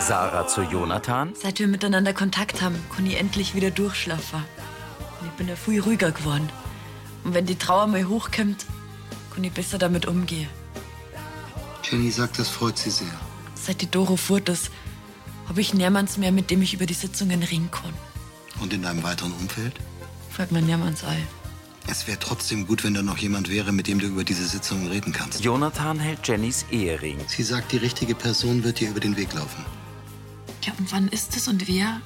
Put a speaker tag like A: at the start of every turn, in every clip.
A: Sarah zu Jonathan.
B: Seit wir miteinander Kontakt haben, kann ich endlich wieder durchschlafen. Und ich bin ja viel ruhiger geworden. Und wenn die Trauer mal hochkommt, kann ich besser damit umgehen.
C: Jenny sagt, das freut sie sehr.
B: Seit die Doro fort ist, habe ich niemanden mehr, mit dem ich über die Sitzungen reden kann.
C: Und in deinem weiteren Umfeld?
B: Fragt man niemanden ein.
C: Es wäre trotzdem gut, wenn da noch jemand wäre, mit dem du über diese Sitzungen reden kannst.
A: Jonathan hält Jennys Ehering.
C: Sie sagt, die richtige Person wird dir über den Weg laufen.
B: Ja, und wann ist es und wer?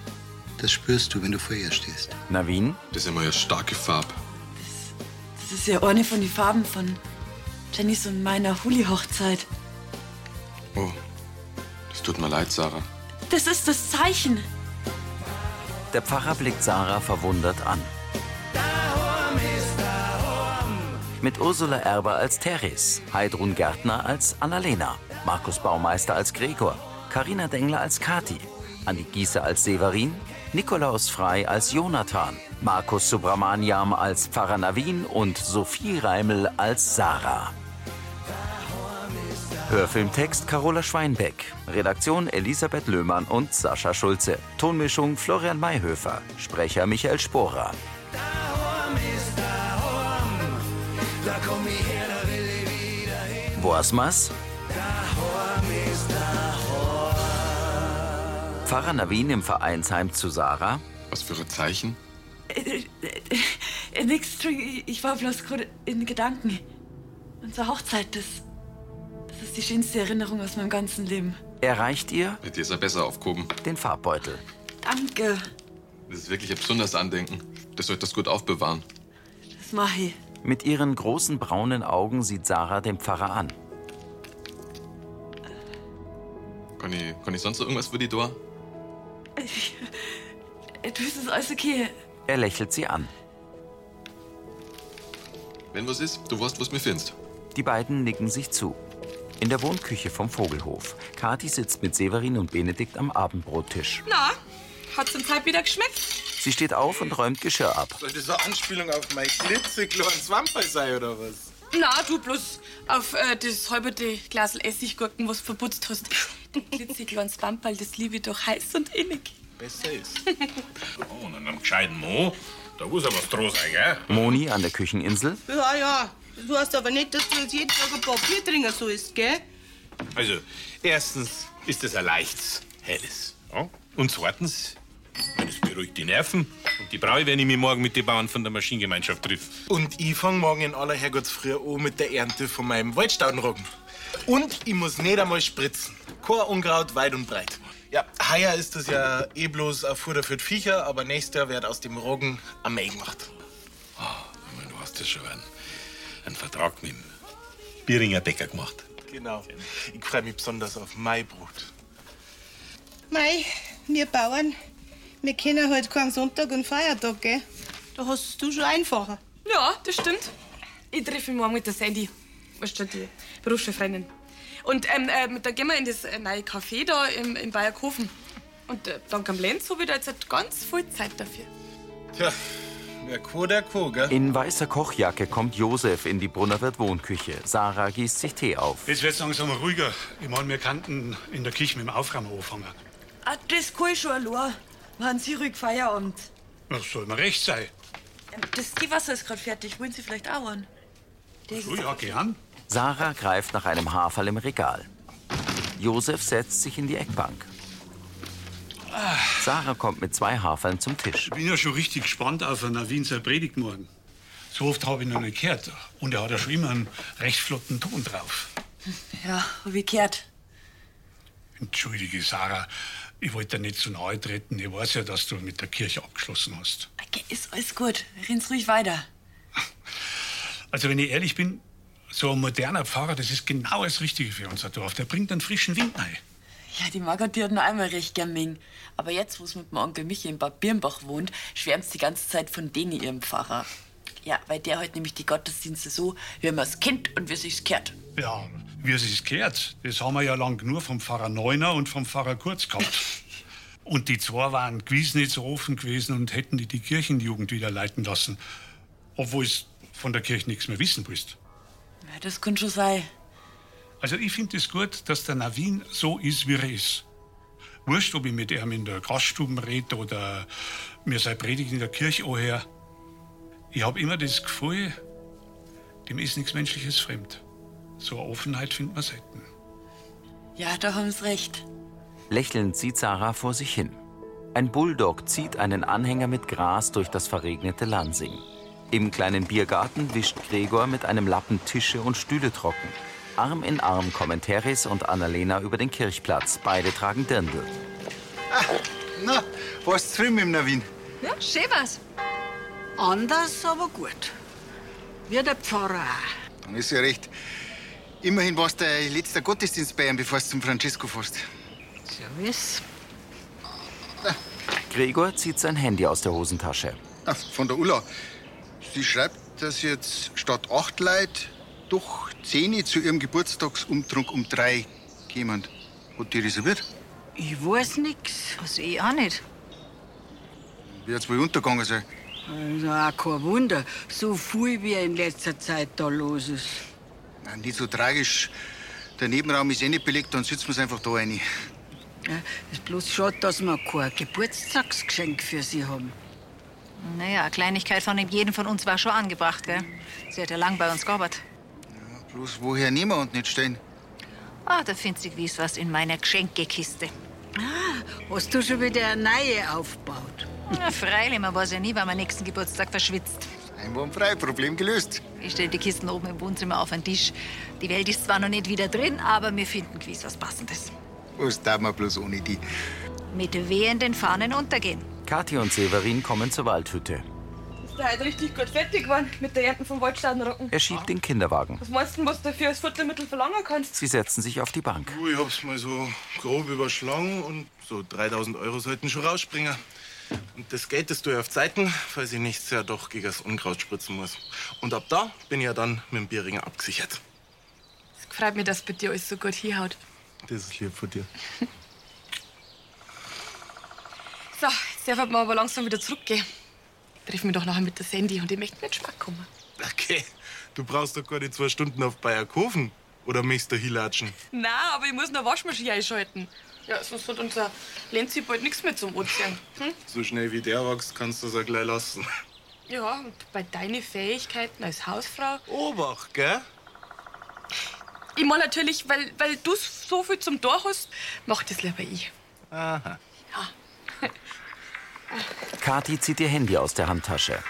C: Das spürst du, wenn du vor ihr stehst.
A: Navin?
D: Das ist immer eine starke Farbe.
B: Das ist ja eine von den Farben von Jennys und meiner Huli-Hochzeit.
D: Oh, das tut mir leid, Sarah.
B: Das ist das Zeichen.
A: Der Pfarrer blickt Sarah verwundert an. Mit Ursula Erber als Teres, Heidrun Gärtner als Annalena, Markus Baumeister als Gregor, Karina Dengler als Kati, Anni Giese als Severin, Nikolaus Frei als Jonathan, Markus Subramaniam als Pfarrer Navin und Sophie Reimel als Sarah. Hörfilmtext Carola Schweinbeck. Redaktion Elisabeth Löhmann und Sascha Schulze. Tonmischung Florian Mayhöfer. Sprecher Michael Sporer. Woasmas? Pfarrer Navin im Vereinsheim zu Sarah.
D: Was für ein Zeichen?
B: Äh, äh, nix, ich war bloß gerade in Gedanken. Unsere Hochzeit, das, das ist die schönste Erinnerung aus meinem ganzen Leben.
A: Er reicht ihr
D: Mit dir ist er besser aufgehoben.
A: den Farbbeutel.
B: Danke,
D: Das ist wirklich ein besonderes Andenken. Das sollte das gut aufbewahren.
B: das mach ich.
A: Mit ihren großen braunen Augen sieht Sarah den Pfarrer an.
D: Kann ich, kann ich sonst noch irgendwas für die da?
B: Äh, Du, es ist alles okay.
A: Er lächelt sie an.
D: Wenn was ist, du weißt, was mir findest.
A: Die beiden nicken sich zu. In der Wohnküche vom Vogelhof. Kathi sitzt mit Severin und Benedikt am Abendbrottisch.
E: Na, hat zum Teil wieder geschmeckt?
A: Sie steht auf und räumt Geschirr ab.
F: Soll das eine Anspielung auf mein klitzekleines Wamperl sein, oder was?
E: Na, du bloß auf äh, das halbe Glas Essiggurken, was du verputzt hast. Ein klitzekleines Bamperl, das liebe ich doch heiß und innig.
F: Besser ist.
G: Oh, und an einem gescheiten Mo, da muss ja was dran sein, gell?
A: Moni an der Kücheninsel.
H: Ja, ja. Du hast aber nicht, dass du jetzt jeden Tag ein paar Bier trinken sollst, gell?
G: Also, erstens ist es ein leichtes, helles. Ja? Und zweitens, beruhigt die Nerven. Und die brauche ich, wenn ich mich morgen mit den Bauern von der Maschinengemeinschaft triff.
F: Und ich fang morgen in aller Herrgottsfrüh an mit der Ernte von meinem Waldstaudenroggen. Und ich muss nicht einmal spritzen. Kein Unkraut weit und breit. Ja, heuer ist das ja eh bloß ein Futter für die Viecher, aber nächstes Jahr wird aus dem Roggen ein Mehl gemacht.
G: Ich mein, Du hast das schon einen, einen Vertrag mit dem Bieringer Bäcker gemacht.
F: Genau. Ich freue mich besonders auf mein Brot.
H: Mei, wir Bauern, wir kennen halt keinen Sonntag und Feiertag, gell? Da hast du schon einfacher.
E: Ja, das stimmt. Ich treffe mich morgen mit der Sandy. Weißt du, die Berufsschulfreundin. Und ähm, äh, da gehen wir in das äh, neue Café da im, in Bayerkofen. Und äh, dank am Lenz habe ich da jetzt halt ganz viel Zeit dafür.
F: Tja, wer Co, der Co, gell?
A: In weißer Kochjacke kommt Josef in die Brunnerwirt Wohnküche. Sarah gießt sich Tee auf.
I: Jetzt wird's langsam ruhiger. Ich meine, wir könnten in der Küche mit dem Aufräumen anfangen.
B: Ah, das kann ich schon allein. Machen Sie ruhig Feierabend.
I: Das soll mir recht sein.
B: Ähm, Das Teewasser ist gerade fertig. Wollen Sie vielleicht auch einen? Der
I: So, ja, gern.
A: Sarah greift nach einem Haferl im Regal. Josef setzt sich in die Eckbank. Sarah kommt mit zwei Haferln zum Tisch.
I: Ich bin ja schon richtig gespannt auf eine Wiener Predigt morgen. So oft habe ich noch nicht gehört. Und er hat ja schon immer einen recht flotten Ton drauf.
B: Ja, hab ich gehört.
I: Entschuldige, Sarah. Ich wollte dir nicht zu nahe treten. Ich weiß ja, dass du mit der Kirche abgeschlossen hast.
B: Okay, ist alles gut. Renn's ruhig weiter.
I: Also, wenn ich ehrlich bin, so ein moderner Pfarrer, das ist genau das Richtige für unser Dorf. Der bringt einen frischen Wind rein.
B: Ja, die Margot, die hat noch einmal recht gern Ming. Aber jetzt, wo sie mit dem Onkel Michi in Bad Birnbach wohnt, schwärmt die ganze Zeit von denen ihrem Pfarrer. Ja, weil der halt nämlich die Gottesdienste so, wie man es kennt und wie es sich kehrt.
I: Ja, wie es sich gehört, das haben wir ja lang nur vom Pfarrer Neuner und vom Pfarrer Kurz gehabt. Und die zwei waren gewiss nicht so offen gewesen und hätten die die Kirchenjugend wieder leiten lassen. Obwohl es von der Kirche nichts mehr wissen willst.
B: Ja, das kann schon sein.
I: Also ich finde es gut, dass der Navin so ist, wie er ist. Wurscht, ob ich mit ihm in der Gaststube rede oder mir seine Predigt in der Kirche anhöre. Ich habe immer das Gefühl, dem ist nichts Menschliches fremd. So eine Offenheit findet man selten.
B: Ja, da haben Sie recht.
A: Lächelnd sieht Sarah vor sich hin. Ein Bulldog zieht einen Anhänger mit Gras durch das verregnete Lansing. Im kleinen Biergarten wischt Gregor mit einem Lappen Tische und Stühle trocken. Arm in Arm kommen Teres und Annalena über den Kirchplatz. Beide tragen Dirndl.
C: Na, warst du drüben im Navin?
J: Ja, schön was. Anders, aber gut. Wie der Pfarrer.
C: Dann ist ja recht. Immerhin warst du dein letzter Gottesdienst bei ihm, bevor du zum Francesco fährst.
J: Servus.
A: Gregor zieht sein Handy aus der Hosentasche.
C: Ah, von der Ulla. Sie schreibt, dass jetzt statt acht Leute doch zehn zu ihrem Geburtstagsumtrunk um drei kämen. Hat die reserviert?
J: Ich weiß nix. Also ich auch nicht.
C: Wird's wohl untergegangen sein.
J: Also auch kein Wunder. So viel wie in letzter Zeit da los ist.
C: Na, nicht so tragisch. Der Nebenraum ist eh nicht belegt, dann sitzen wir's einfach da rein.
J: Ja, ist bloß schade, dass wir kein Geburtstagsgeschenk für sie haben.
K: Naja, eine Kleinigkeit von jedem von uns war schon angebracht, gell? Sie hat ja lang bei uns gearbeitet.
C: Bloß woher nehmen wir und nicht stellen?
K: Ah, da findet sich gewiss was in meiner Geschenkekiste.
J: Hast du schon wieder eine neue aufgebaut?
K: Na, freilich, man weiß ja nie, wann man nächsten Geburtstag verschwitzt.
C: Einwandfrei, Problem gelöst.
K: Ich stelle die Kisten oben im Wohnzimmer auf den Tisch. Die Welt ist zwar noch nicht wieder drin, aber wir finden gewiss was Passendes.
C: Was darf man bloß ohne die?
K: Mit wehenden Fahnen untergehen.
A: Kathi und Severin kommen zur Waldhütte.
E: Ist der heute richtig gut fertig geworden mit der Ernten vom Waldstaudenrocken?
A: Er schiebt den Kinderwagen.
E: Was meinst du, was du dafür als Futtermittel verlangen kannst?
A: Sie setzen sich auf die Bank.
F: Du, ich hab's mal so grob überschlagen und so 3000 Euro sollten schon rausspringen. Und das Geld, das tue ich auf Zeiten, falls ich nächstes Jahr doch gegen das Unkraut spritzen muss. Und ab da bin ich ja dann mit dem Bierringer abgesichert.
E: Es freut mich, dass bei dir alles so gut hinhaut.
F: Das ist lieb von dir.
E: So, jetzt darf man aber langsam wieder zurückgehen. Treffen wir doch nachher mit der Sandy und ich möchte mit Geschmack kommen.
F: Okay, du brauchst doch gar nicht zwei Stunden auf Bayerkofen. Oder möchtest du hinlatschen?
E: Nein, aber ich muss noch Waschmaschine einschalten. Ja, sonst hat unser Lenzi bald nichts mehr zum Ozean. Hm?
F: So schnell wie der wächst, kannst du das auch gleich lassen.
E: Ja, und bei deinen Fähigkeiten als Hausfrau.
F: Obacht, gell?
E: Ich meine natürlich, weil, weil du so viel zum Tor hast, mach das lieber ich.
F: Aha.
A: Kathi zieht ihr Handy aus der Handtasche.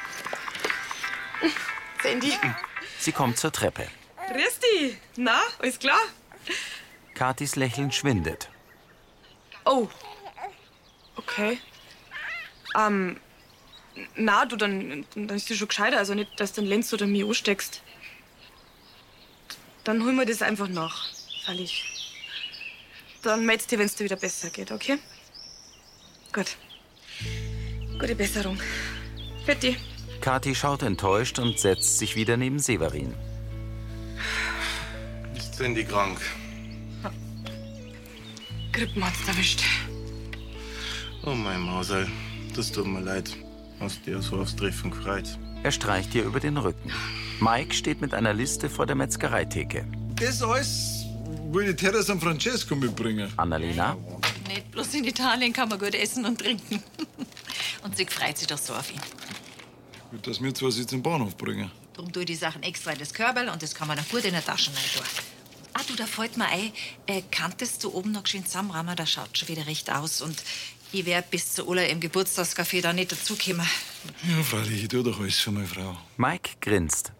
E: Sandy,
A: Sie kommt zur Treppe.
E: dich. Na, alles klar?
A: Kathis Lächeln schwindet.
E: Oh. Okay. Ähm, na, du, dann, dann ist das schon gescheiter. Also nicht, dass du den Lenz oder mich ansteckst. Dann holen wir das einfach nach. Freilich. Dann meldest dir, wenn es dir wieder besser geht, okay? Gut. Gute Besserung. Fertig.
A: Kathi schaut enttäuscht und setzt sich wieder neben Severin.
F: Ist Sandy krank?
E: Grippen hat's erwischt.
F: Oh mein Mausel, das tut mir leid. Hast dir so aufs Treffen gefreut.
A: Er streicht ihr über den Rücken. Mike steht mit einer Liste vor der Metzgereitheke.
L: Das alles will die Terra San Francesco mitbringen.
A: Annalena,
K: Nicht bloß in Italien kann man gut essen und trinken. Und sie freut sich doch so auf ihn.
L: Wird das mir zwar sie zum Bahnhof bringen.
K: Darum tue ich die Sachen extra in das Körbel und das kann man dann gut in der Tasche rein tun. Du, da fällt mir ein, äh, kanntest du oben noch schön zusammenrammen, das schaut schon wieder recht aus. Und ich werd bis zu Ulla im Geburtstagscafé da nicht dazukommen.
L: Ja, freilich, ich tu doch alles für meine Frau.
A: Mike grinst.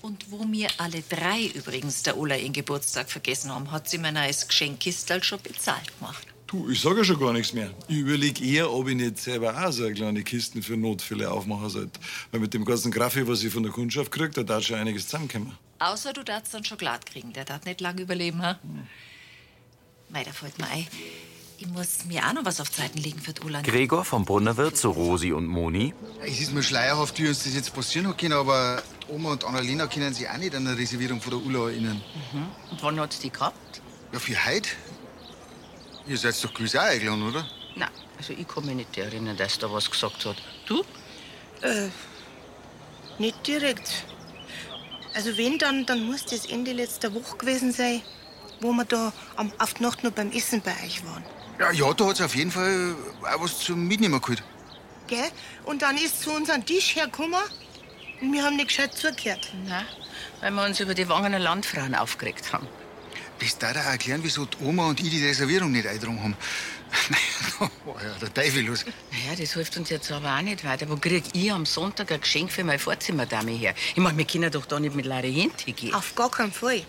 K: Und wo mir alle drei übrigens der Ulla ihren Geburtstag vergessen haben, hat sie mir ein neues Geschenkkistel schon bezahlt gemacht.
L: Du, ich sage ja schon gar nichts mehr. Ich überlege eher, ob ich nicht selber auch so eine kleine Kisten für Notfälle aufmachen sollte. Weil mit dem ganzen Graffi, was ich von der Kundschaft kriege, da darf schon einiges zusammenkommen.
K: Außer du darfst dann schon glatt kriegen, der darf nicht lang überleben, ha? Mei, da fällt mir ein, ich muss mir auch noch was auf Zeiten legen für die Ulla.
A: Gregor vom Brunnerwirt zu Rosi und Moni.
C: Es ist mir schleierhaft, wie uns das jetzt passieren hat können, aber Oma und Annalena können sich auch nicht an eine Reservierung von der Ulla erinnern.
J: Und wann hat's die gehabt?
C: Ja, für heute? Ihr seid doch gewiss auch eingeladen, oder?
J: Nein, also ich kann mich nicht erinnern, dass da was gesagt hat. Du?
H: Äh, nicht direkt. Also wenn, dann, dann muss das Ende letzter Woche gewesen sein. wo wir da am, auf die Nacht noch beim Essen bei euch waren.
C: Ja, ja da hat's auf jeden Fall auch was zum Mitnehmen geholt.
H: Gell? Und dann ist zu unserem Tisch hergekommen und wir haben nicht gescheit zugehört.
M: Nein, weil wir uns über die Wangener Landfrauen aufgeregt haben.
C: Das darf auch erklären, wieso die Oma und ich die Reservierung nicht eingedrungen haben. da war ja der Teufel los.
M: Naja, das hilft uns jetzt aber auch nicht weiter. Wo krieg ich am Sonntag ein Geschenk für meine Vorzimmerdame her? Ich meine, wir können doch da nicht mit leeren Händen gehen.
H: Auf gar keinen Fall.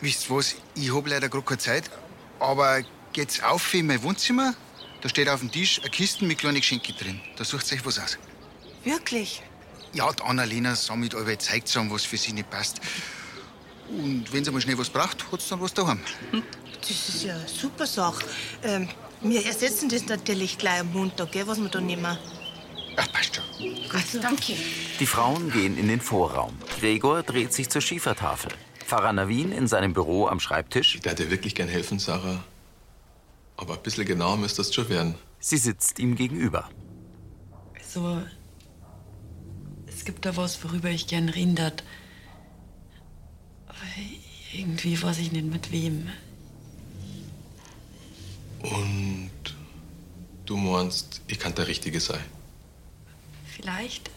C: Wisst ihr was? Ich hab leider gerade keine Zeit. Aber geht's auf in mein Wohnzimmer? Da steht auf dem Tisch eine Kiste mit kleinen Geschenken drin. Da sucht euch was aus.
H: Wirklich?
C: Ja, die Annalena sammelt alle Zeug zusammen, was für sie nicht passt. Und wenn sie mal schnell was braucht, hat's dann was daheim.
H: Das ist ja eine super Sache. Ähm, wir ersetzen das natürlich gleich am Montag, gell, was wir da nehmen.
C: Ach, passt schon.
H: Gut, danke.
A: Die Frauen gehen in den Vorraum. Gregor dreht sich zur Schiefertafel. Pfarrer Navin in seinem Büro am Schreibtisch.
D: Ich würde dir wirklich gern helfen, Sarah. Aber ein bisschen genauer müsste das schon werden.
A: Sie sitzt ihm gegenüber.
B: So, es gibt da was, worüber ich gern reden darf. Irgendwie weiß ich nicht mit wem.
D: Und du meinst, ich kann der Richtige sein.
B: Vielleicht?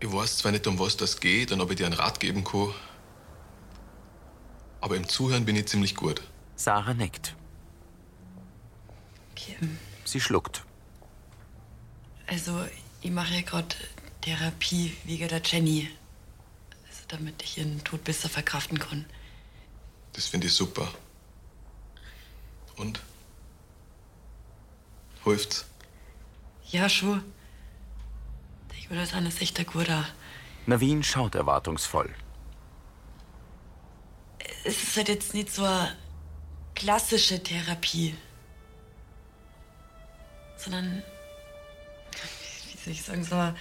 D: Ich weiß zwar nicht, um was das geht und ob ich dir einen Rat geben kann, aber im Zuhören bin ich ziemlich gut.
A: Sarah nickt.
B: Okay.
A: Sie schluckt.
B: Also, ich mache ja gerade Therapie wegen der Jenny. Damit ich ihren Tod besser verkraften kann.
D: Das finde ich super. Und? Hilft's?
B: Ja, schon. Ich will das alles echt gut an.
A: Navin schaut erwartungsvoll.
B: Es ist halt jetzt nicht so eine klassische Therapie. Sondern, wie soll ich sagen, so eine,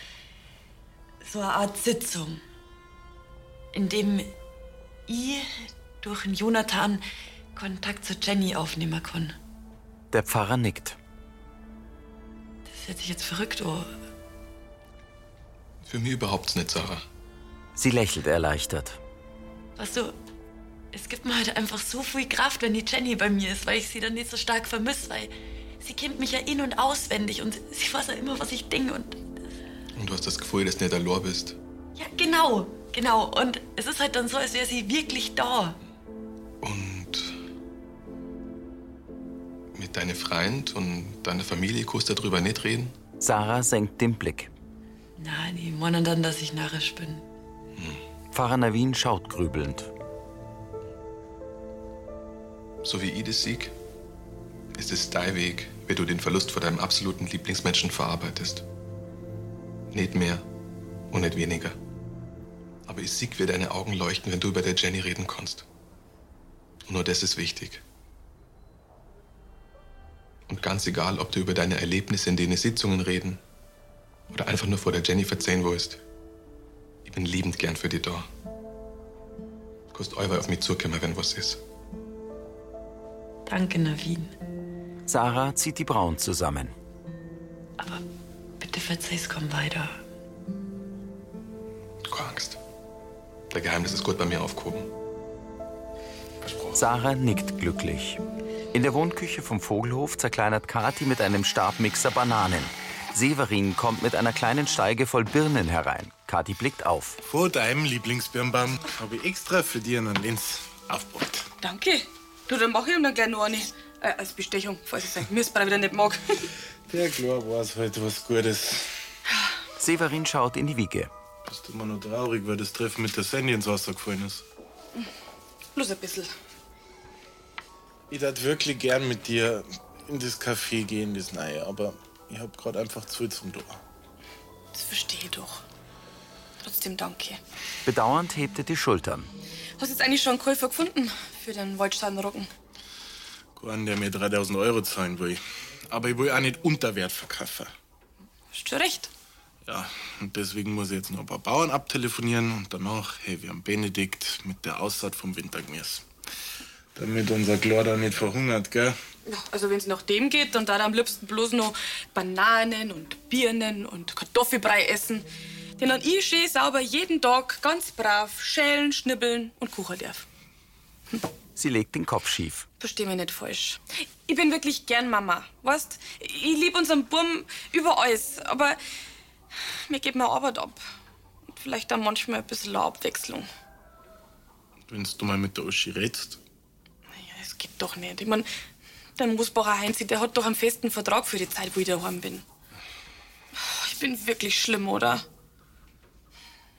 B: so eine Art Sitzung. In dem ich durch den Jonathan Kontakt zu Jenny aufnehmen kann.
A: Der Pfarrer nickt.
B: Das hört sich jetzt verrückt an.
D: Für mich überhaupt nicht, Sarah.
A: Sie lächelt erleichtert.
B: Weißt du, es gibt mir halt einfach so viel Kraft, wenn die Jenny bei mir ist, weil ich sie dann nicht so stark vermisse, weil sie kennt mich ja in- und auswendig und sie weiß ja immer, was ich denke und
D: Und du hast das Gefühl, dass du nicht allein bist.
B: ja, genau, genau. Und es ist halt dann so, als wäre sie wirklich da.
D: Mit deinem Freund und deiner Familie kannst du darüber nicht reden?
A: Sarah senkt den Blick.
B: Nein, die meinen dann, dass ich narrisch bin.
A: Pfarrer Navin schaut grübelnd.
D: So wie ich das sehe, ist es dein Weg, wie du den Verlust von deinem absoluten Lieblingsmenschen verarbeitest. Nicht mehr und nicht weniger. Aber ich sehe, wie deine Augen leuchten, wenn du über der Jenny reden kannst. Und nur das ist wichtig. Und ganz egal, ob du über deine Erlebnisse in den Sitzungen reden oder einfach nur vor der Jenny verzeihen willst. Ich bin liebend gern für dich da. Du kannst euer auf mich zukommen, wenn was ist.
B: Danke, Navin.
A: Sarah zieht die Brauen zusammen.
B: Bitte verzeih's, komm weiter.
D: Keine Angst. Der Geheimnis ist gut bei mir aufgehoben.
A: Sarah nickt glücklich. In der Wohnküche vom Vogelhof zerkleinert Kathi mit einem Stabmixer Bananen. Severin kommt mit einer kleinen Steige voll Birnen herein. Kathi blickt auf.
F: Vor deinem Lieblingsbirnbaum habe ich extra für dich einen Lenz aufgebracht.
E: Danke. Du, dann mach ich ihm dann gleich noch eine. Äh, als Bestechung, falls ich sein Mistbrei wieder nicht mag.
F: Der klar weiß halt was Gutes.
A: Severin schaut in die Wiege.
F: Bist du immer noch traurig, weil das Treffen mit der Sandy ins Wasser gefallen ist?
E: Bloß ein bisschen.
F: Ich würde wirklich gern mit dir in das Café gehen, das Neue, aber ich hab gerade einfach zu viel zum Tor.
E: Das verstehe ich doch. Trotzdem danke.
A: Bedauernd hebt er die Schultern.
E: Hast du jetzt eigentlich schon einen Käufer gefunden für den Waldsteinroggen?
F: Keinen, der mir 3000 Euro zahlen will. Aber ich will auch nicht unter Wert verkaufen.
E: Hast du recht.
F: Ja, und deswegen muss ich jetzt noch ein paar Bauern abtelefonieren und danach, hey, wir haben Benedikt mit der Aussaat vom Wintergemüse. Damit unser Klor nicht verhungert, gell?
E: Ja, also wenn es nach dem geht, dann da am liebsten bloß noch Bananen und Birnen und Kartoffelbrei essen. Den dann ich schön sauber jeden Tag ganz brav schälen, schnibbeln und kochen darf.
A: Sie legt den Kopf schief.
E: Versteh mich nicht falsch. Ich bin wirklich gern Mama, weißt? Ich liebe unseren Burm über alles, aber mir geht mir Arbeit ab. Und vielleicht dann manchmal ein bisschen eine Abwechslung.
F: Wenn du mal mit der Uschi redst.
E: Ja, es geht doch nicht. Ich mein, der Moosbacher Heinzi, der hat doch einen festen Vertrag für die Zeit, wo ich daheim bin. Ich bin wirklich schlimm, oder?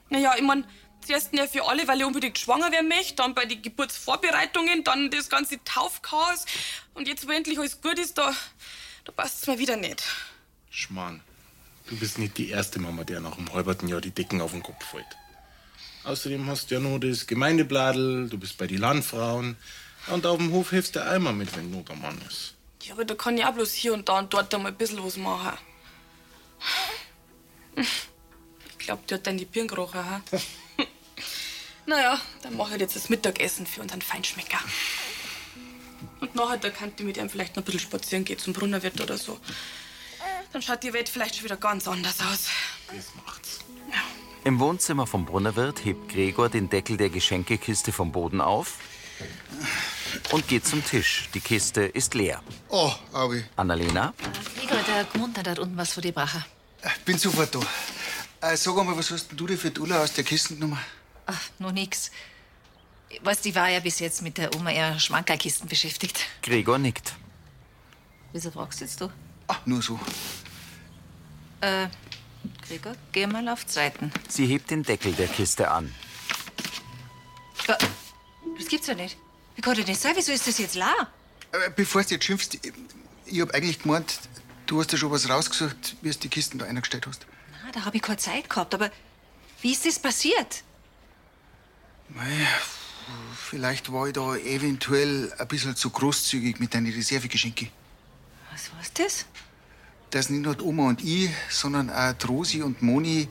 E: Naja, ich mein, zuerst ja für alle, weil ich unbedingt schwanger werden möchte, dann bei den Geburtsvorbereitungen, dann das ganze Taufchaos. Und jetzt, wo endlich alles gut ist, da, da passt es mir wieder nicht.
F: Schmarrn. Du bist nicht die erste Mama, der nach dem halberten Jahr die Decken auf den Kopf fällt. Außerdem hast du ja noch das Gemeindebladel, du bist bei den Landfrauen. Und auf dem Hof hilfst du einmal mit, wenn Not am Mann ist.
E: Ja, aber da kann ich auch bloß hier und da und dort einmal ein bisschen was machen. Ich glaub, die hat dann die Birn gerochen, ha? naja, dann mach ich jetzt das Mittagessen für unseren Feinschmecker. Und nachher, da kann ich mit ihm vielleicht noch ein bisschen spazieren gehen zum Brunnerwirt oder so. Dann schaut die Welt vielleicht schon wieder ganz anders aus.
F: Das macht's.
A: Im Wohnzimmer vom Brunnerwirt hebt Gregor den Deckel der Geschenkekiste vom Boden auf und geht zum Tisch. Die Kiste ist leer.
C: Oh, Aubi.
A: Annalena,
K: Gregor, der Gmund hat unten was für die Brache.
C: Bin sofort da. Äh, sag einmal, was hast denn du dir für die Ulla aus der Kiste genommen?
K: Ach, nur nix. Weißt, die war ja bis jetzt mit der Oma eher Schmankerlkisten beschäftigt.
A: Gregor nickt.
K: Wieso fragst du jetzt du?
C: Ach, nur so.
K: Äh, Gregor, geh mal auf Zeiten.
A: Sie hebt den Deckel der Kiste an.
K: Das gibt's ja nicht. Wie kann denn das sein? Wieso ist das jetzt la?
C: Äh, Bevor du jetzt schimpfst, ich, ich hab eigentlich gemeint, du hast ja schon was rausgesucht, wie du die Kisten da eingestellt hast.
K: Na, da hab ich keine Zeit gehabt, aber wie ist das passiert?
C: Mei, vielleicht war ich da eventuell ein bisschen zu großzügig mit deinen Reservegeschenken.
K: Was war's das?
C: Dass nicht nur Oma und ich, sondern auch Rosi und Moni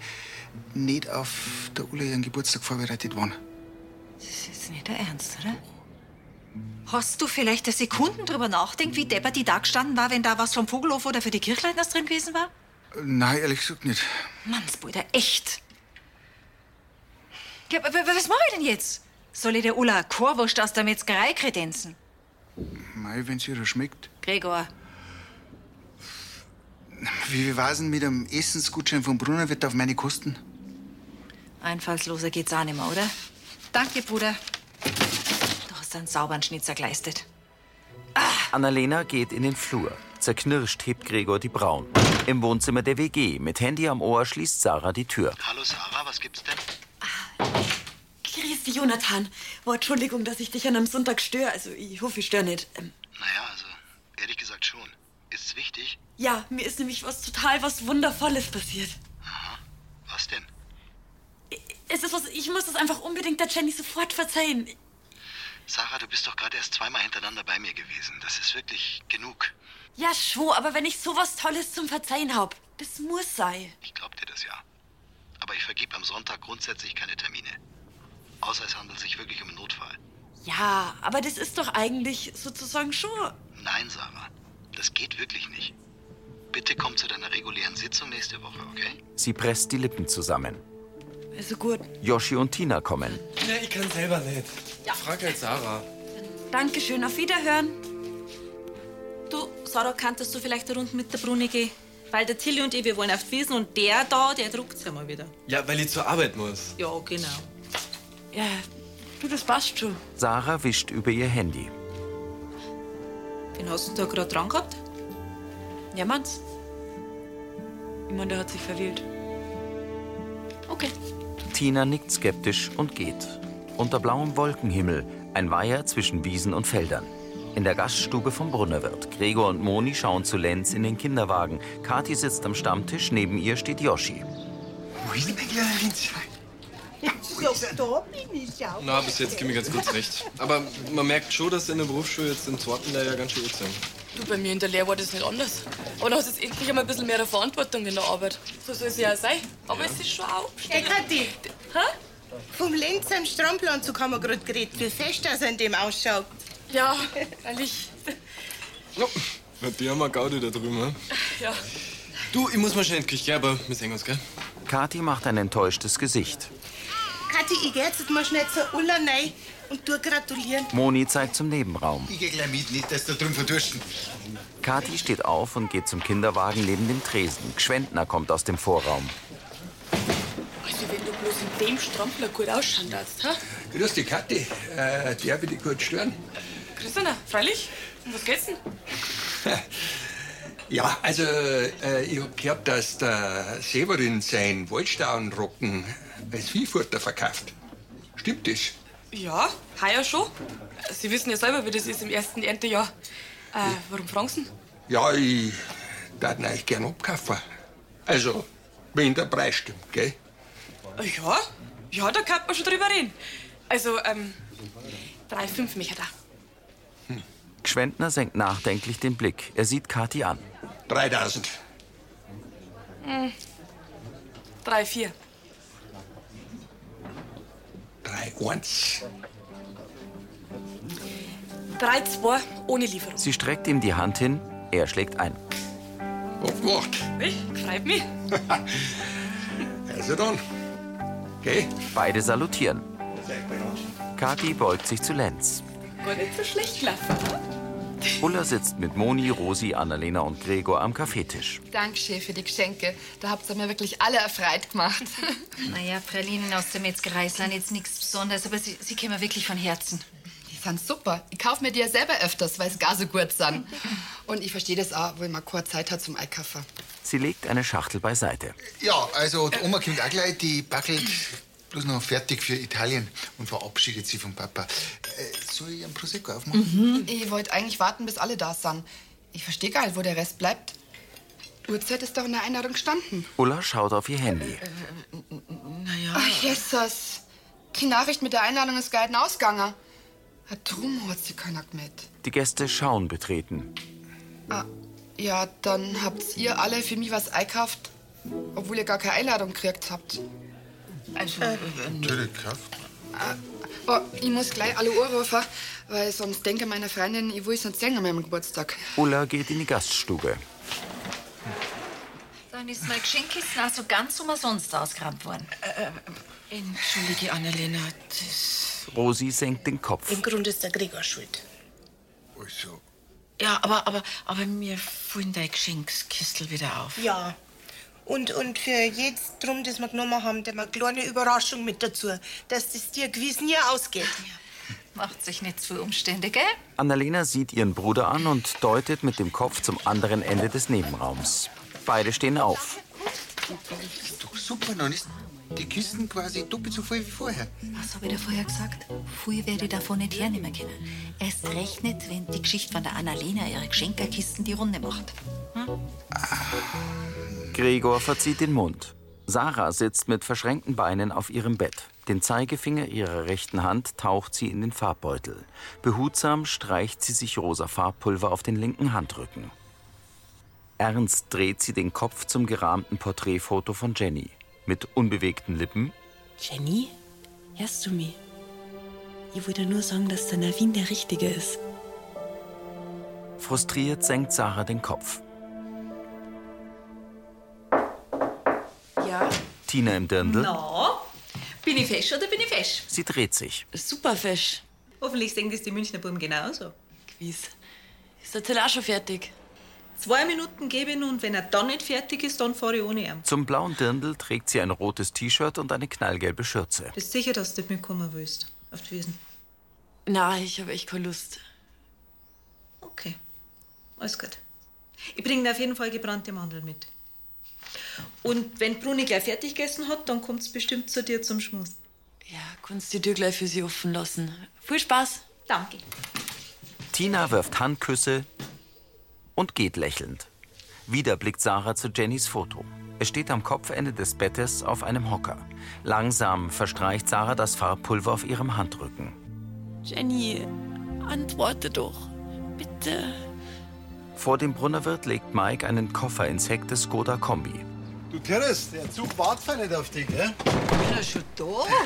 C: nicht auf der Ulla ihren Geburtstag vorbereitet waren.
K: Das ist jetzt nicht der Ernst, oder? Hast du vielleicht eine Sekunden drüber nachdenkt, wie deppert die da gestanden war, wenn da was vom Vogelhof oder für die Kirchleitners drin gewesen war?
C: Nein, ehrlich gesagt nicht.
K: Mannsbrüder, echt. Ja, was mache ich denn jetzt? Soll ich der Ulla Chorwurst aus der Metzgerei kredenzen?
C: Mei, wenn's ihr schmeckt.
K: Gregor,
C: Wie, wie war's denn mit dem Essensgutschein vom Brunnerwirt auf meine Kosten?
K: einfallsloser geht's auch nicht mehr, oder? Danke, Bruder. Du hast einen sauberen Schnitzer geleistet.
A: Annalena geht in den Flur. Zerknirscht hebt Gregor die Brauen. Im Wohnzimmer der WG mit Handy am Ohr schließt Sarah die Tür.
N: Hallo Sarah, was gibt's denn?
B: Grüß dich, Jonathan. Oh, Entschuldigung, dass ich dich an einem Sonntag störe. Also, ich hoffe, ich störe nicht. Ähm,
N: Naja, also, ehrlich gesagt schon. Ist's wichtig?
B: Ja, mir ist nämlich was total was Wundervolles passiert.
N: Was denn?
B: Es ist was, ich muss das einfach unbedingt der Jenny sofort verzeihen.
N: Sarah, du bist doch gerade erst zweimal hintereinander bei mir gewesen. Das ist wirklich genug.
B: Ja, schon, aber wenn ich sowas Tolles zum Verzeihen hab, das muss sein.
N: Ich glaub dir das ja. Aber ich vergib am Sonntag grundsätzlich keine Termine. Außer es handelt sich wirklich um einen Notfall.
B: Ja, aber das ist doch eigentlich sozusagen schon.
N: Nein, Sarah. Das geht wirklich nicht. Bitte komm zu deiner regulären Sitzung nächste Woche, okay?
A: Sie presst die Lippen zusammen.
B: Also gut.
A: Yoshi und Tina kommen.
O: Ja, ich kann selber nicht.
B: Ja.
O: Frag halt Sarah.
B: Dankeschön, auf Wiederhören.
P: Du, Sarah, kanntest du vielleicht eine Runde mit der Bruni gehen? Weil der Tilly und ich, wir wollen auf die Wiesen und der da, der druckt's ja mal wieder.
O: Ja, weil ich zur Arbeit muss.
P: Ja, genau.
B: Ja, du, das passt schon.
A: Sarah wischt über ihr Handy.
P: Wen hast du da gerade dran gehabt?
B: Ja, Manns. Der hat sich verwählt.
P: Okay.
A: Tina nickt skeptisch und geht. Unter blauem Wolkenhimmel, ein Weiher zwischen Wiesen und Feldern. In der Gaststube vom Brunnerwirt. Gregor und Moni schauen zu Lenz in den Kinderwagen. Kathi sitzt am Stammtisch, neben ihr steht Yoshi.
C: Wo ist denn mein kleiner Linzlein?
H: So, da bin ich ja.
O: Na, bis jetzt gehen wir ganz gut zurecht. Aber man merkt schon, dass in der Berufsschule jetzt im zweiten Lehrjahr ganz schön gut sind.
E: Du, bei mir in der Lehre war das nicht anders. Aber du hast jetzt endlich einmal ein bisschen mehr Verantwortung in der Arbeit. So soll es ja auch sein. Aber es ist schon auch.
H: Hey, Kathi. Vom Lenz am Strandplanzug haben wir gerade geredet. Wie fest das an dem ausschaut.
E: Ja, ehrlich.
O: Na, die haben wir Gaudi da drüben. ne?
E: Ja.
O: Du, ich muss mal schnell in die Küche, gell, aber wir sehen uns, gell?
A: Kathi macht ein enttäuschtes Gesicht.
H: Kathi, ich geh jetzt mal schnell zur Ulla rein und du gratulieren.
A: Moni zeigt zum Nebenraum.
C: Ich geh gleich mit, nicht, dass du drin verdursten.
A: Kathi steht auf und geht zum Kinderwagen neben dem Tresen. Gschwendner kommt aus dem Vorraum.
E: Also, wenn du bloß in dem Strampler gut ausschauen darfst, ha?
Q: Grüß dich, Kathi. Äh, der will dich kurz stören.
E: Christina, freilich? Um was geht's denn?
Q: Ja, also, äh, ich hab gehört, dass der Severin sein Waldstauenrocken als Viehfutter verkauft. Stimmt das?
E: Ja, heuer schon. Sie wissen ja selber, wie das ist im ersten Erntejahr. Äh, warum fragen Sie?
Q: Ja, ich darf ihn euch gern abkaufen. Also, wenn der Preis stimmt, gell?
E: Äh, Ja, ja, da kann man schon drüber reden. Also, ähm, drei, fünf mich da.
A: Gschwendner senkt nachdenklich den Blick. Er sieht Kathi an.
Q: 3000.
E: Hm. Drei.
Q: 3-1.
E: Drei, zwei, ohne Lieferung.
A: Sie streckt ihm die Hand hin. Er schlägt ein.
Q: Abgemacht.
E: Ich, freut mich.
Q: Also dann. Gell?
A: Beide salutieren. Kathi beugt sich zu Lenz.
E: Gar nicht so schlecht gelaufen, ha?
A: Ulla sitzt mit Moni, Rosi, Annalena und Gregor am Kaffeetisch.
R: Dankeschön für die Geschenke. Da habt ihr mir wirklich alle erfreut gemacht.
K: Naja, Pralinen aus der Metzgerei sind jetzt nichts Besonderes, aber sie, sie kommen wirklich von Herzen.
R: Die sind super. Ich kaufe mir die ja selber öfters, weil sie gar so gut sind. Und ich verstehe das auch, weil man keine Zeit hat zum Einkaufen.
A: Sie legt eine Schachtel beiseite.
C: Ja, also die Oma kommt auch gleich, die backelt bloß noch fertig für Italien und verabschiedet sie vom Papa. Äh, soll ich einen Prosecco aufmachen?
R: Mhm. Ich wollte eigentlich warten, bis alle da sind. Ich verstehe gar nicht, wo der Rest bleibt. Uhrzeit ist doch in der Einladung gestanden.
A: Ulla schaut auf ihr Handy.
R: Naja. Ach, Jesus. Die Nachricht mit der Einladung ist gar nicht ausgegangen. Drum hat sie keiner gemeldet.
A: Die Gäste schauen betreten.
R: Ah, ja, dann habt ihr alle für mich was einkauft, obwohl ihr gar keine Einladung gekriegt habt. Also, äh,
C: Natürlich gekauft.
R: oh, ich muss gleich alle anrufen, weil sonst denke meine Freundin, ich will es nicht singen an meinem Geburtstag.
A: Ulla geht in die Gaststube.
K: Dann ist mein Geschenkkisten also ganz umsonst ausgerammt worden.
H: Entschuldige, Annalena, das...
A: Rosi senkt den Kopf.
H: Im Grunde ist der Gregor schuld.
C: Also.
H: Ja, aber, aber, aber mir fallen dein Geschenkskistel wieder auf. Ja. Und, und für jetzt drum, dass wir genommen haben, da eine kleine Überraschung mit dazu, dass das dir gewiss nie ausgeht.
K: Macht sich nicht zu Umstände, gell?
A: Annalena sieht ihren Bruder an und deutet mit dem Kopf zum anderen Ende des Nebenraums. Beide stehen auf.
C: Ist doch super, dann ist die Kisten quasi doppelt so voll wie vorher.
K: Was habe ich da vorher gesagt? Viel werde ich davon nicht hernehmen können. Erst recht nicht, wenn die Geschichte von der Annalena ihre Geschenkerkisten die Runde macht.
A: Gregor verzieht den Mund. Sarah sitzt mit verschränkten Beinen auf ihrem Bett. Den Zeigefinger ihrer rechten Hand taucht sie in den Farbbeutel. Behutsam streicht sie sich rosa Farbpulver auf den linken Handrücken. Ernst dreht sie den Kopf zum gerahmten Porträtfoto von Jenny. Mit unbewegten Lippen
B: Jenny, hörst du mich? Ich wollte nur sagen, dass der Navin der Richtige ist.
A: Frustriert senkt Sarah den Kopf.
P: Ja.
A: Tina im Dirndl.
P: Na, bin ich fesch oder bin ich fesch?
A: Sie dreht sich.
P: Super fesch. Hoffentlich sehen das die Münchner Buben genauso.
B: Gewiss. Ist der Till auch schon fertig?
P: Zwei Minuten gebe ich ihn und wenn er dann nicht fertig ist, dann fahre ich ohne ihn.
A: Zum blauen Dirndl trägt sie ein rotes T-Shirt und eine knallgelbe Schürze.
P: Bist sicher, dass du mitkommen willst? Auf die Wiesen.
B: Na, ich habe echt keine Lust.
P: Okay. Alles gut. Ich bringe dir auf jeden Fall gebrannte Mandeln mit. Und wenn Bruni gleich fertig gegessen hat, dann kommt's bestimmt zu dir zum Schmus.
B: Ja, kannst die Tür gleich für sie offen lassen. Viel Spaß.
P: Danke.
A: Tina wirft Handküsse und geht lächelnd. Wieder blickt Sarah zu Jennys Foto. Es steht am Kopfende des Bettes auf einem Hocker. Langsam verstreicht Sarah das Farbpulver auf ihrem Handrücken.
B: Jenny, antworte doch. Bitte.
A: Vor dem Brunnerwirt legt Mike einen Koffer ins Heck des Skoda Kombi.
L: Du Teres, der Zug wartet nicht auf dich, gell?
J: Bin er schon da?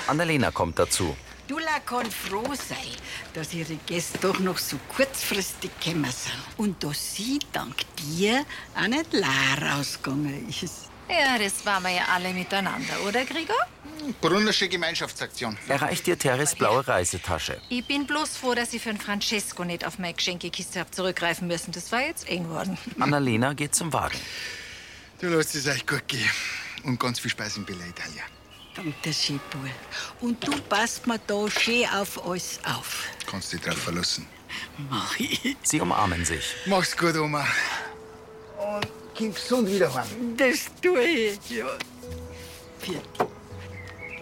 A: Annalena kommt dazu.
J: Dula kann froh sein, dass ihre Gäste doch noch so kurzfristig gekommen sind. Und dass sie dank dir auch nicht leer rausgegangen ist.
K: Ja, das waren wir ja alle miteinander, oder, Gregor?
C: Brunnersche Gemeinschaftsaktion.
A: Er reicht ihr Teres blaue Reisetasche.
K: Ich bin bloß froh, dass ich für den Francesco nicht auf meine Geschenkekiste hab zurückgreifen müssen. Das war jetzt eng worden.
A: Annalena geht zum Wagen.
C: Du lässt es euch gut gehen. Und ganz viel Spaß im Bella Italia.
J: Danke, Schipur. Und du passt mir da schön auf alles auf.
C: Kannst dich drauf verlassen.
J: Mach ich.
A: Sie umarmen sich.
C: Mach's gut, Oma. Und komm gesund wieder heim.
J: Das tue ich, ja.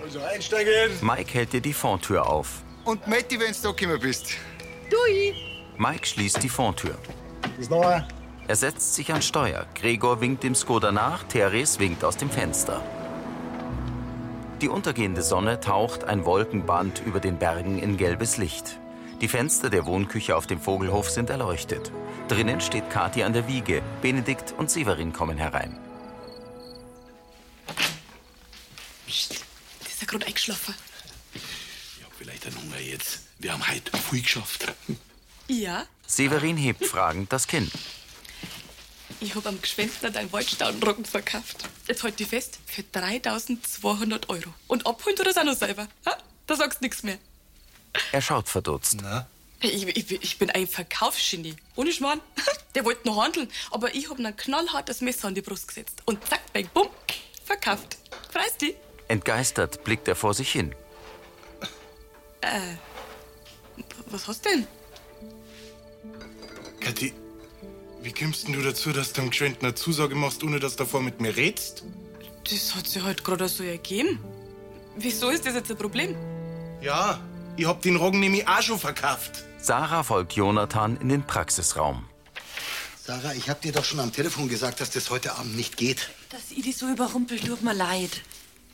C: Also einsteigen.
A: Mike hält dir die Fondtür auf.
C: Und wenn du da gekommen bist.
J: Du ich.
A: Mike schließt die Fondtür.
C: Bis nachher.
A: Er setzt sich ans Steuer. Gregor winkt dem Skoda nach, Therese winkt aus dem Fenster. Die untergehende Sonne taucht ein Wolkenband über den Bergen in gelbes Licht. Die Fenster der Wohnküche auf dem Vogelhof sind erleuchtet. Drinnen steht Kathi an der Wiege. Benedikt und Severin kommen herein.
E: Der ist ja gerade eingeschlafen.
G: Ich hab vielleicht einen Hunger jetzt. Wir haben heute viel geschafft.
E: Ja,
A: Severin hebt fragend das Kinn.
E: ich hab am Geschwendner deinen Waldstaudenroggen verkauft. Jetzt halt die fest für 3200 Euro. Und abholen du das auch noch selber. Ha? Da sagst du nichts mehr.
A: Er schaut verdutzt.
E: Ich, ich, ich bin ein Verkaufsgenie. Ohne Schmarrn. Der wollte noch handeln, aber ich hab ein knallhartes Messer an die Brust gesetzt. Und zack, bang, bumm, verkauft. Freist die?
A: Entgeistert blickt er vor sich hin.
E: Äh, was hast denn?
F: Kathi, wie kommst denn du dazu, dass du dem Geschwind eine Zusage machst, ohne dass du davor mit mir redst?
E: Das hat sich halt gerade so ergeben. Wieso ist das jetzt ein Problem?
F: Ja, ich hab den Roggen nämlich auch schon verkauft.
A: Sarah folgt Jonathan in den Praxisraum.
N: Sarah, ich hab dir doch schon am Telefon gesagt, dass das heute Abend nicht geht.
B: Dass ich dich so überrumpelt, tut mir leid.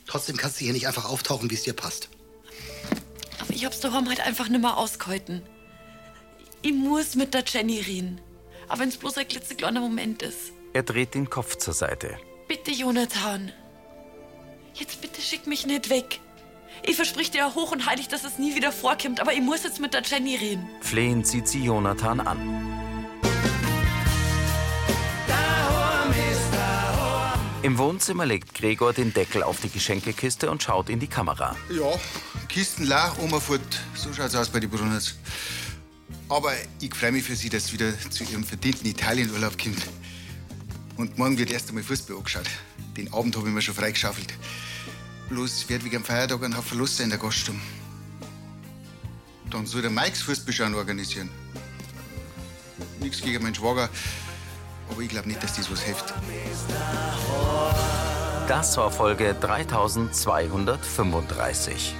N: Trotzdem kannst du hier nicht einfach auftauchen, wie es dir passt.
B: Aber ich hab's daheim halt einfach nimmer ausgehalten. Ich muss mit der Jenny reden. Aber wenn's bloß ein klitzekleiner Moment ist.
A: Er dreht den Kopf zur Seite.
B: Bitte, Jonathan. Jetzt bitte schick mich nicht weg. Ich versprich dir hoch und heilig, dass es nie wieder vorkommt, aber ich muss jetzt mit der Jenny reden.
A: Flehend sieht sie Jonathan an. Im Wohnzimmer legt Gregor den Deckel auf die Geschenkekiste und schaut in die Kamera.
C: Ja, Kisten leer, Oma fort. So schaut's aus bei den Brunners. Aber ich freue mich für Sie, dass Sie wieder zu Ihrem verdienten Italienurlaub kommt. Und morgen wird erst einmal Fußball angeschaut. Den Abend habe ich mir schon freigeschaufelt. Bloß wird wegen dem Feiertag ein Haufen sein in der Gaststube. Dann soll der Mikes Fußballschauen organisieren. Nichts gegen meinen Schwager, aber ich glaube nicht, dass das was hilft.
A: Das war Folge 3235.